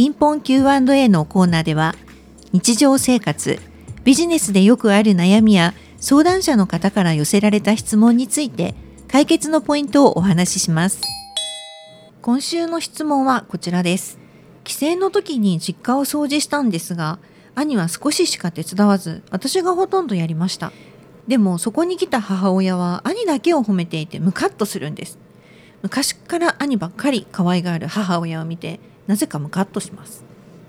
ピンポン Q&A のコーナーでは日常生活ビジネスでよくある悩みや相談者の方から寄せられた質問について解決のポイントをお話しします。今週の質問はこちらです。帰省の時に実家を掃除したんですが兄は少ししか手伝わず私がほとんどやりました。でもそこに来た母親は兄だけを褒めていてムカッとするんです。昔から兄ばっかり可愛がる母親を見てなぜかムカッとします。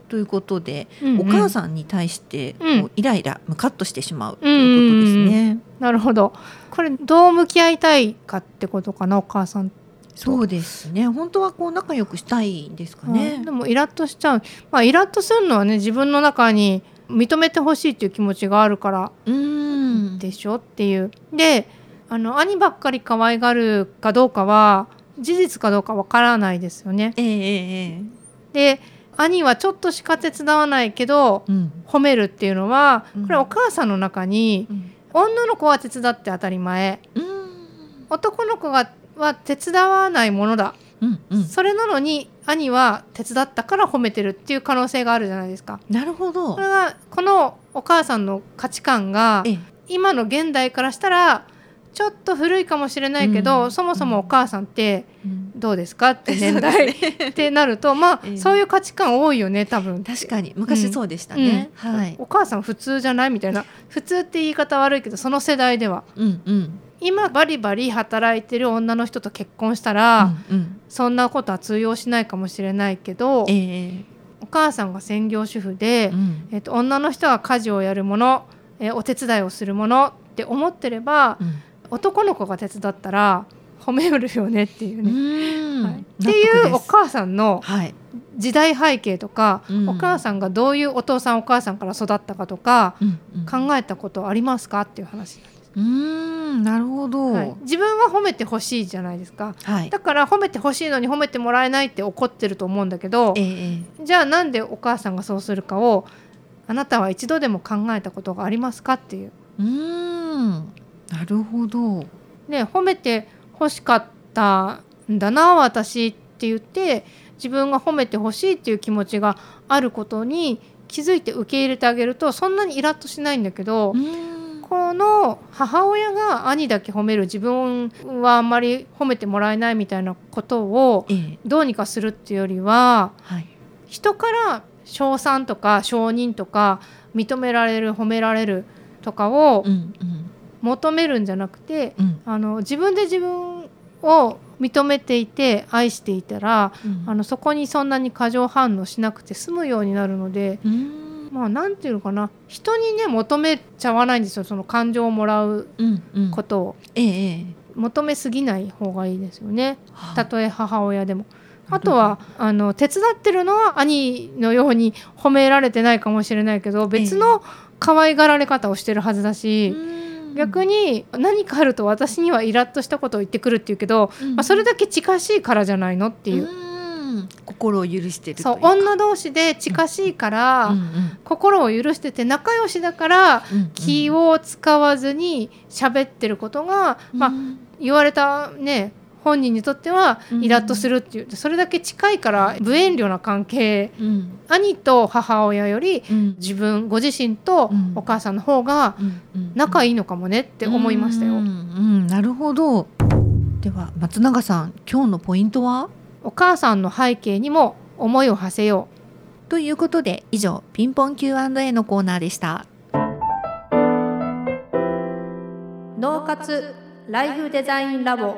ということで、うんうん、お母さんに対してこうイライラ、ムカッとしてしまうということですね。なるほど。これどう向き合いたいかってことかなお母さんそうですね。本当はこう仲良くしたいんですかね、うん、でもイラッとしちゃう。まあイラッとするのはね自分の中に認めてほしいっていう気持ちがあるからでしょっていう。であの兄ばっかり可愛がるかどうかは事実かどうかわからないですよね。えー、で兄はちょっとしか手伝わないけど、うん、褒めるっていうのはこれお母さんの中に、うん、女の子は手伝って当たり前、うん、男の子がは手伝わないものだ、うんうん、それなのに兄は手伝ったから褒めてるっていう可能性があるじゃないですか。なるほど。これはこのお母さんの価値観が今の現代からしたらちょっと古いかもしれないけど、うん、そもそもお母さんってどうですか？って年代、ね、ってなるとまあ、えー、そういう価値観多いよね多分。確かに。昔そうでしたね、うん、はい、お母さん普通じゃないみたいな。普通って言い方悪いけどその世代では、うんうん、今バリバリ働いてる女の人と結婚したら、うんうん、そんなことは通用しないかもしれないけど、えー、お母さんが専業主婦で、うん、えーと、女の人は家事をやるもの、えー、お手伝いをするものって思ってれば、うん。男の子が手伝ったら褒めるよねっていうね。はい、っていうお母さんの時代背景とか、はい、お母さんがどういうお父さんお母さんから育ったかとか、考えたことありますか？っていう話なんです。うんなるほど、はい、自分は褒めてほしいじゃないですか、はい、だから褒めてほしいのに褒めてもらえないって怒ってると思うんだけど、えー、じゃあなんでお母さんがそうするかをあなたは一度でも考えたことがありますか？っていう。うん。なるほど。ね褒めて欲しかったんだな私って言って自分が褒めてほしいっていう気持ちがあることに気づいて受け入れてあげるとそんなにイラッとしないんだけどこの母親が兄だけ褒める自分はあんまり褒めてもらえないみたいなことをどうにかするっていうよりは、はい、人から称賛とか承認とか認められる褒められるとかを求めるんじゃなくて、うん、あの自分で自分を認めていて愛していたら、うん、あのそこにそんなに過剰反応しなくて済むようになるので。まあなんていうのかな。人にね求めちゃわないんですよ。その感情をもらうことを、うん。うん、ええ、求めすぎない方がいいですよね、たとえ母親でも。あとはあの手伝ってるのは兄のように褒められてないかもしれないけど別の可愛がられ方をしてるはずだし。え逆に何かあると私にはイラッとしたことを言ってくるっていうけど、うん、まあ、それだけ近しいからじゃないのっていう。心を許してるそう女同士で近しいから、うんうん、心を許してて仲良しだから、うんうん、気を使わずに喋ってることが、まあ、言われたね本人にとってはイラッとするっていう、それだけ近いから無遠慮な関係、うん、兄と母親より自分ご自身とお母さんの方が仲いいのかもねって思いましたよ。うん、うん、なるほど。では松永さん今日のポイントは？お母さんの背景にも思いを馳せよう。ということで以上ピンポン Q&A のコーナーでした。脳活ライフデザインラボ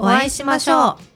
お会いしましょう。